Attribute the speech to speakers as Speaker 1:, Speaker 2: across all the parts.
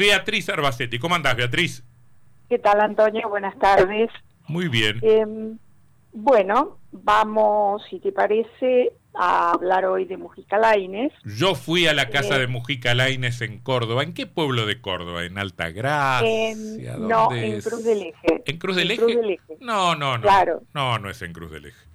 Speaker 1: Beatriz Arbacetti. ¿Cómo andás, Beatriz?
Speaker 2: ¿Qué tal, Antonio? Buenas tardes.
Speaker 1: Muy bien.
Speaker 2: Em, bueno, vamos, si te parece, a hablar hoy de Mujica Laines.
Speaker 1: Yo fui a la casa de Mujica Laines en Córdoba. ¿En qué pueblo de Córdoba? ¿En Altagracia?
Speaker 2: no, en Cruz del Eje.
Speaker 1: ¿En Cruz del, Eje? No, no, no.
Speaker 2: Claro.
Speaker 1: No, no es en Cruz del Eje.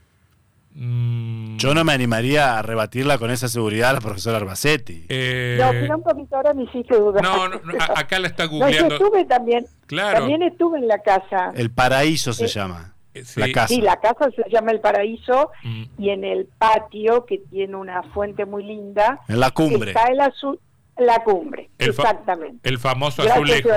Speaker 3: Mm. Yo no me animaría a rebatirla con esa seguridad a la profesora Arbacetti.
Speaker 2: Eh... No, pero un poquito ahora me hiciste dudar.
Speaker 1: No, no, acá la está googleando.
Speaker 2: No, estuve también. Claro. También estuve en la casa.
Speaker 3: El Paraíso se llama.
Speaker 2: Sí. La casa. Sí, la casa se llama El Paraíso mm. y en el patio, que tiene una fuente muy linda.
Speaker 3: En la cumbre.
Speaker 2: Está el azul, la cumbre, exactamente.
Speaker 1: el famoso azulejo.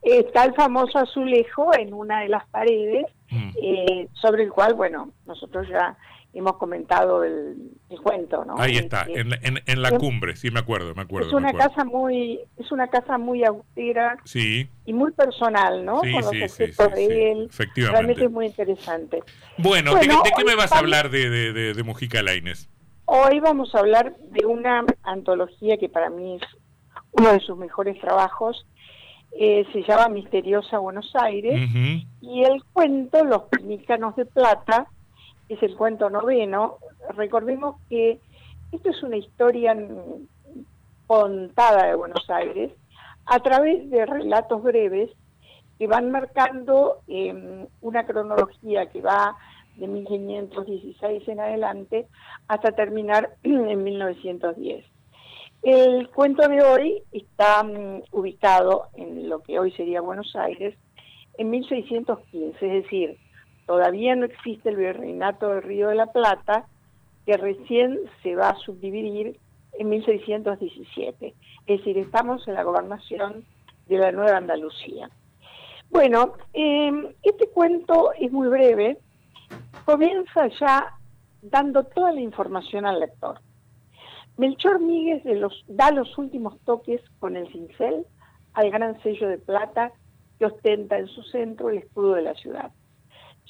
Speaker 2: Está el famoso azulejo en una de las paredes, mm. eh, sobre el cual, bueno, nosotros ya hemos comentado el, cuento, ¿no?
Speaker 1: Ahí está, en, en, la cumbre, sí me acuerdo, me acuerdo.
Speaker 2: Es una casa muy, es una casa muy austera
Speaker 1: sí.
Speaker 2: y muy personal, ¿no?
Speaker 1: Sí,
Speaker 2: Con los
Speaker 1: sí, de
Speaker 2: él. Efectivamente. Realmente es muy interesante.
Speaker 1: Bueno, ¿de, qué me vas a hablar de, de, de, Mujica Laines?
Speaker 2: Hoy vamos a hablar de una antología que para mí es uno de sus mejores trabajos. Eh, se llama Misteriosa Buenos Aires y el cuento Los Pinicanos de Plata es el cuento noveno. Recordemos que esto es una historia contada de Buenos Aires a través de relatos breves que van marcando em, una cronología que va de 1516 en adelante hasta terminar en 1910. El cuento de hoy está mm, ubicado en lo que hoy sería Buenos Aires en 1615, es decir, todavía no existe el virreinato del Río de la Plata, que recién se va a subdividir en 1617. Es decir, estamos en la gobernación de la Nueva Andalucía. Bueno, em, este cuento es muy breve, comienza ya dando toda la información al lector. Melchor Míguez da los últimos toques con el cincel al gran sello de plata que ostenta en su centro el escudo de la ciudad.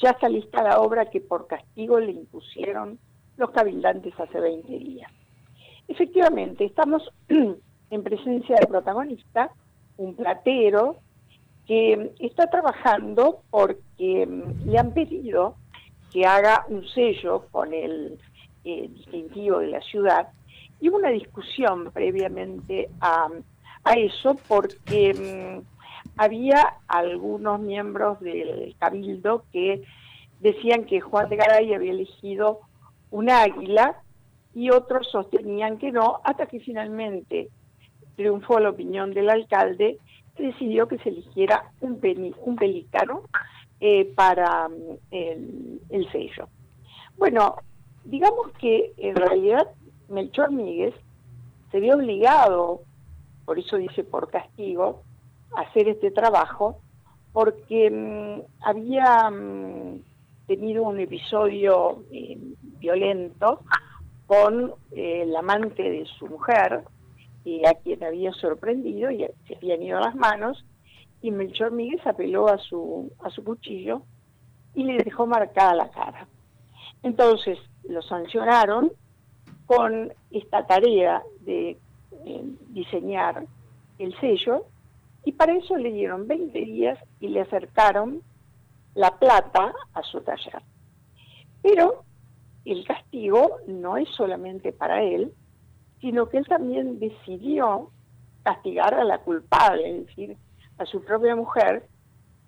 Speaker 2: Ya está lista la obra que por castigo le impusieron los cabildantes hace 20 días. Efectivamente, estamos en presencia del protagonista, un platero, que está trabajando porque mm, le han pedido que haga un sello con el eh, distintivo de la ciudad y hubo una discusión previamente a, a eso porque mm, había algunos miembros del cabildo que decían que Juan de Garay había elegido un águila y otros sostenían que no, hasta que finalmente triunfó la opinión del alcalde, decidió que se eligiera un, un pelícano eh, para mm, el, el, sello. Bueno, digamos que en realidad Melchor Míguez se vio obligado, por eso dice por castigo, hacer este trabajo porque mm, había mm, tenido un episodio eh, violento con eh, el amante de su mujer, a quien había sorprendido y se habían ido las manos, y Melchor Miguel apeló a su, a su cuchillo y le dejó marcada la cara. Entonces lo sancionaron con esta tarea de eh, diseñar el sello y para eso le dieron 20 días y le acercaron la plata a su taller. Pero el castigo no es solamente para él, sino que él también decidió castigar a la culpable, es decir, a su propia mujer,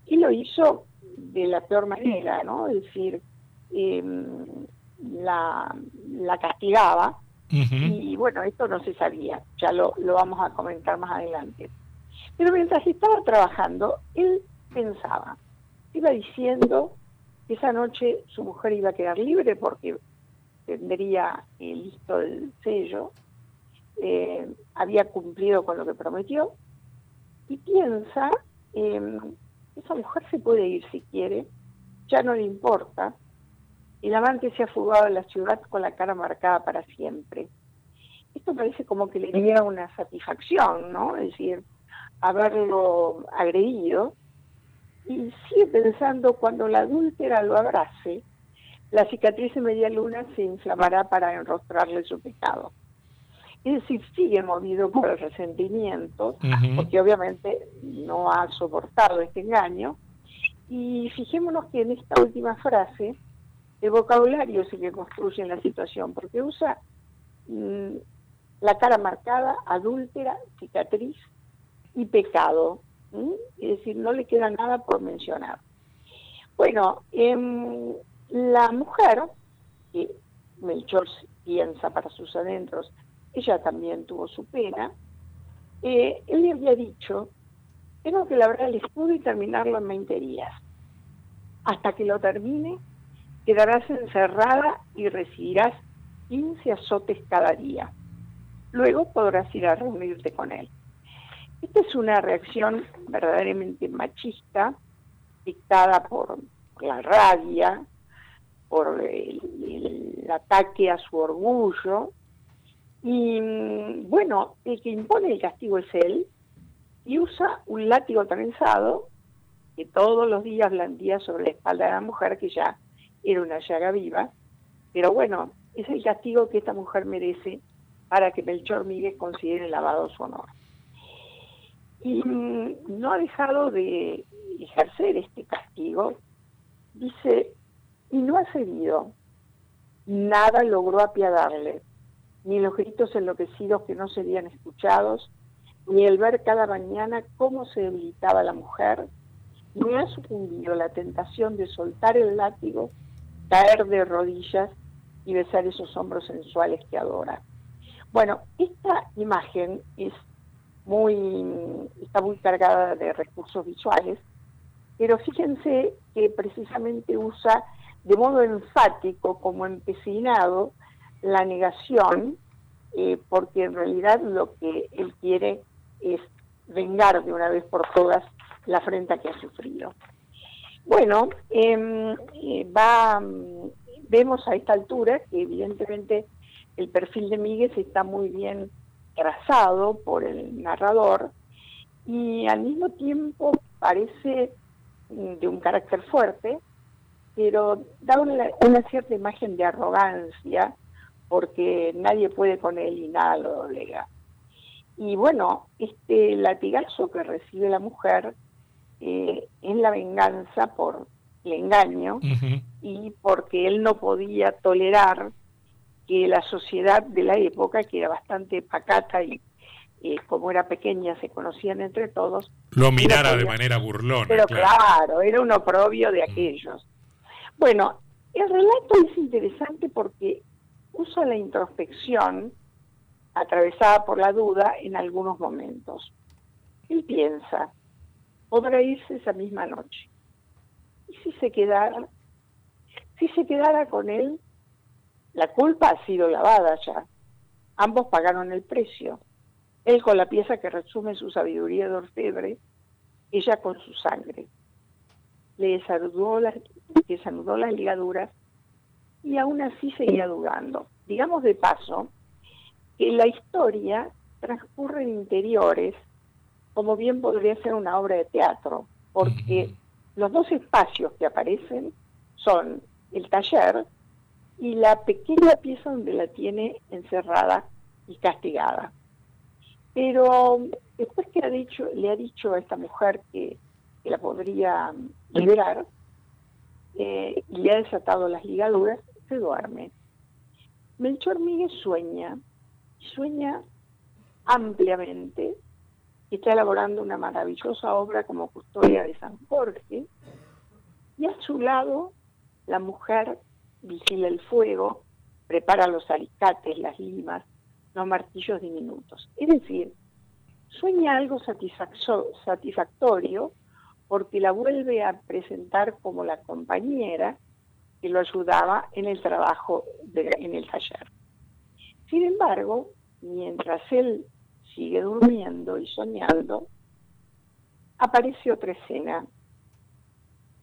Speaker 2: y lo hizo de la peor manera, ¿no? Es decir, em, la, castigaba, y bueno, esto no se sabía, ya lo, lo vamos a comentar más adelante. Pero mientras estaba trabajando, él pensaba, iba diciendo que esa noche su mujer iba a quedar libre porque tendría eh, listo el sello, eh, había cumplido con lo que prometió, y piensa, eh, esa mujer se puede ir si quiere, ya no le importa, el amante se ha fugado de la ciudad con la cara marcada para siempre. Esto parece como que le diera una satisfacción, ¿no? Es decir, haberlo agredido y sigue pensando cuando la adúltera lo abrace, la cicatriz de media luna se inflamará para enrostrarle su pecado. Es decir, sigue movido por el resentimiento, porque obviamente no ha soportado este engaño. Y fijémonos que en esta última frase, el vocabulario es el que construye la situación, porque usa mm, la cara marcada, adúltera, cicatriz y pecado. Es decir, no le queda nada por mencionar. Bueno, em, la mujer, que Melchor piensa para sus adentros, ella también tuvo su pena, eh, él le había dicho, tengo que labrar el escudo y terminarlo en 20 días. Hasta que lo termine, quedarás encerrada y recibirás 15 azotes cada día. Luego podrás ir a reunirte con él. Esta es una reacción verdaderamente machista, dictada por la rabia, por el, ataque a su orgullo. Y bueno, el que impone el castigo es él y usa un látigo trenzado que todos los días blandía sobre la espalda de la mujer, que ya era una llaga viva. Pero bueno, es el castigo que esta mujer merece para que Melchor Miguel considere lavado su honor. Y no ha dejado de ejercer este castigo. Dice, y no ha cedido. Nada logró apiadarle, ni los gritos enloquecidos que no serían escuchados, ni el ver cada mañana cómo se debilitaba la mujer, ni ha sucumbido la tentación de soltar el látigo, caer de rodillas y besar esos hombros sensuales que adora. Bueno, esta imagen está muy cargada de recursos visuales, pero fíjense que precisamente usa de modo enfático, como empecinado, la negación, eh, porque en realidad lo que él quiere es vengar de una vez por todas la afrenta que ha sufrido. Bueno, em, eh, vemos a esta altura que evidentemente el perfil de Miguel está muy bien trazado por el narrador y al mismo tiempo parece mm, de un carácter fuerte, pero da una, cierta imagen de arrogancia porque nadie puede con él y nada lo doblega. Y bueno, este latigazo que recibe la mujer eh, es la venganza por el engaño y porque él no podía tolerar que la sociedad de la época, que era bastante pacata y eh, como era pequeña se conocían entre todos.
Speaker 1: Lo mirara de manera burlona.
Speaker 2: Pero claro. era un oprobio de aquellos. Bueno, el relato es interesante porque usa la introspección atravesada por la duda en algunos momentos. Él piensa, podrá irse esa misma noche. ¿Y si se quedara? Si se quedara con él, la culpa ha sido lavada ya. Ambos pagaron el precio. Él con la pieza que resume su sabiduría de orfebre, ella con su sangre le desarudó las, desanudó las ligaduras y aún así seguía dudando. Digamos de paso que la historia transcurre en interiores, como bien podría ser una obra de teatro, porque los dos espacios que aparecen son el taller y la pequeña pieza donde la tiene encerrada y castigada. Pero después que ha dicho, le ha dicho a esta mujer que que la podría liberar, eh, y le ha desatado las ligaduras, se duerme. Melchor Miguel sueña, sueña ampliamente, y está elaborando una maravillosa obra como custodia de San Jorge, y a su lado la mujer vigila el fuego, prepara los alicates, las limas, los martillos diminutos. Es decir, sueña algo satisfactorio porque la vuelve a presentar como la compañera que lo ayudaba en el trabajo en el taller. Sin embargo, mientras él sigue durmiendo y soñando, aparece otra escena.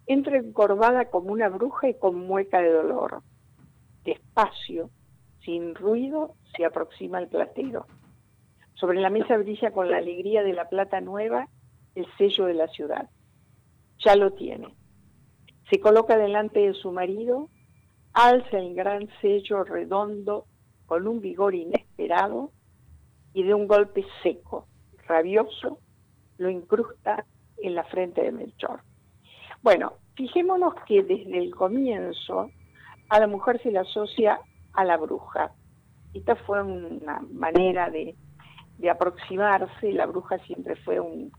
Speaker 2: Entra encorvada como una bruja y con mueca de dolor. Despacio, sin ruido, se aproxima al platero. Sobre la mesa brilla con la alegría de la plata nueva el sello de la ciudad ya lo tiene. Se coloca delante de su marido, alza el gran sello redondo con un vigor inesperado y de un golpe seco, rabioso, lo incrusta en la frente de Melchor. Bueno, fijémonos que desde el comienzo a la mujer se le asocia a la bruja. Esta fue una manera de, aproximarse, la bruja siempre fue un,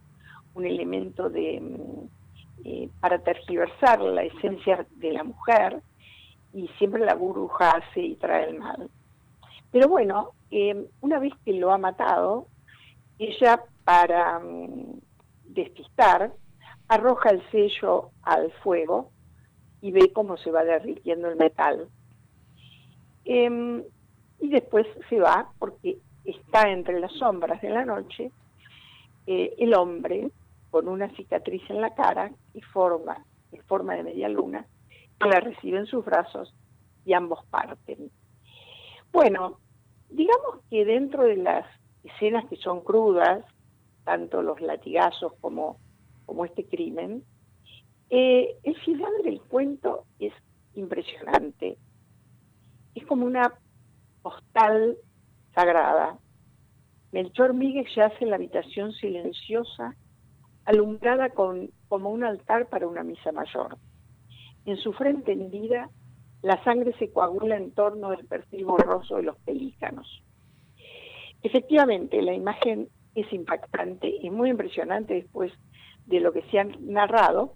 Speaker 2: elemento de, mm, eh, para tergiversar la esencia de la mujer y siempre la bruja hace y trae el mal. Pero bueno, eh, una vez que lo ha matado, ella para mm, despistar arroja el sello al fuego y ve cómo se va derritiendo el metal. Em, y después se va porque está entre las sombras de la noche eh, el hombre con una cicatriz en la cara y forma, en forma de media luna, que la recibe en sus brazos y ambos parten. Bueno, digamos que dentro de las escenas que son crudas, tanto los latigazos como, como este crimen, eh, el final del cuento es impresionante. Es como una postal sagrada. Melchor Miguel yace en la habitación silenciosa, alumbrada con, como un altar para una misa mayor. En su frente hendida, la sangre se coagula en torno del perfil borroso de los pelícanos. Efectivamente, la imagen es impactante y muy impresionante después de lo que se ha narrado,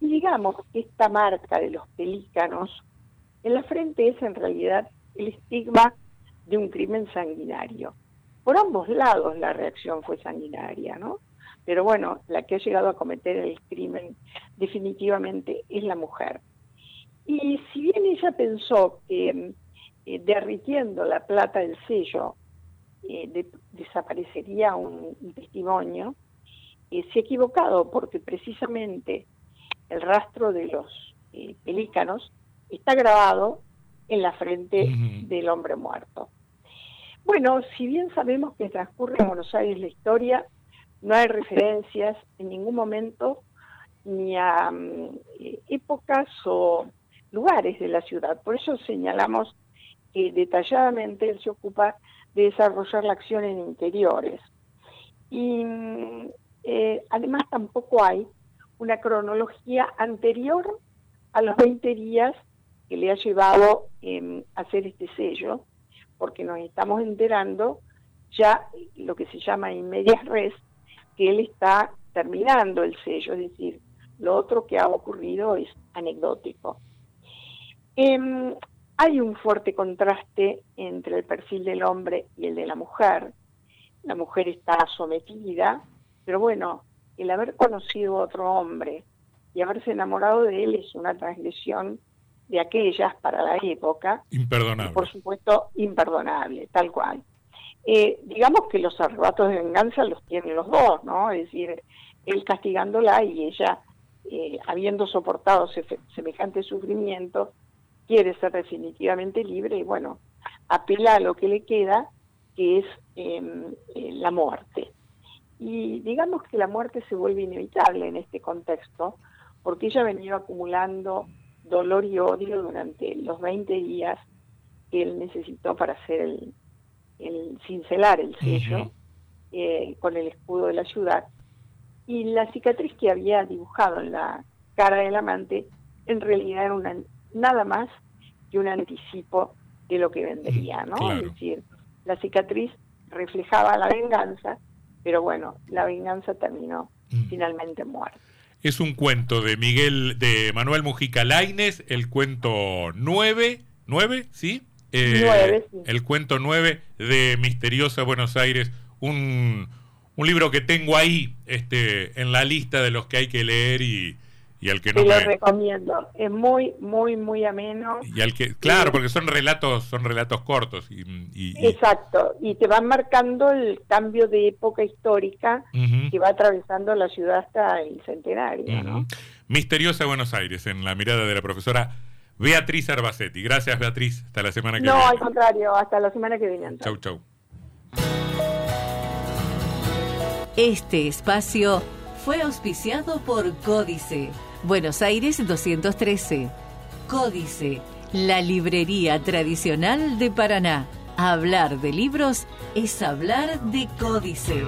Speaker 2: y digamos que esta marca de los pelícanos en la frente es en realidad el estigma de un crimen sanguinario. Por ambos lados la reacción fue sanguinaria, ¿no? Pero bueno, la que ha llegado a cometer el crimen definitivamente es la mujer. Y si bien ella pensó que eh, derritiendo la plata del sello eh, desaparecería un, testimonio, eh, se ha equivocado porque precisamente el rastro de los pelícanos está grabado en la frente del hombre muerto. Bueno, si bien sabemos que transcurre en Buenos Aires la historia, no hay referencias en ningún momento ni a mm, épocas o lugares de la ciudad. Por eso señalamos que detalladamente él se ocupa de desarrollar la acción en interiores. Y eh, además tampoco hay una cronología anterior a los 20 días que le ha llevado eh, hacer este sello, porque nos estamos enterando ya lo que se llama inmedias res, que él está terminando el sello, es decir, lo otro que ha ocurrido es anecdótico. Em, hay un fuerte contraste entre el perfil del hombre y el de la mujer. La mujer está sometida, pero bueno, el haber conocido a otro hombre y haberse enamorado de él es una transgresión de aquellas para la época.
Speaker 1: Imperdonable.
Speaker 2: por supuesto, imperdonable, tal cual. Eh, digamos que los arrebatos de venganza los tienen los dos, ¿no? Es decir, él castigándola y ella, eh, habiendo soportado semejante sufrimiento, quiere ser definitivamente libre y bueno, apela a lo que le queda, que es em, eh, la muerte. Y digamos que la muerte se vuelve inevitable en este contexto, porque ella ha venido acumulando dolor y odio durante los 20 días que él necesitó para hacer el, el cincelar el sello eh, con el escudo de la ciudad. Y la cicatriz que había dibujado en la cara del amante en realidad era una nada más que un anticipo de lo que vendría, ¿no? Es decir, la cicatriz reflejaba la venganza, pero bueno, la venganza terminó mm. finalmente muerta.
Speaker 1: Es un cuento de Miguel, de Manuel Mujica Laines, el cuento 9, 9, ¿sí?
Speaker 2: Eh, sí.
Speaker 1: El cuento 9 de Misteriosa Buenos Aires, un, un libro que tengo ahí este, en la lista de los que hay que leer y, y al que no
Speaker 2: lo recomiendo. Es muy, muy, muy ameno.
Speaker 1: Y al que, claro, porque son relatos, son relatos cortos. Y,
Speaker 2: Exacto. Y te van marcando el cambio de época histórica que va atravesando la ciudad hasta el centenario.
Speaker 1: Misteriosa Buenos Aires, en la mirada de la profesora Beatriz Arbacetti. Gracias, Beatriz. Hasta la semana que
Speaker 2: viene.
Speaker 1: No,
Speaker 2: al contrario. Hasta la semana que viene.
Speaker 1: Chau, chau.
Speaker 4: Este espacio fue auspiciado por Códice Buenos Aires 213. Códice, la librería tradicional de Paraná. Hablar de libros es hablar de códice.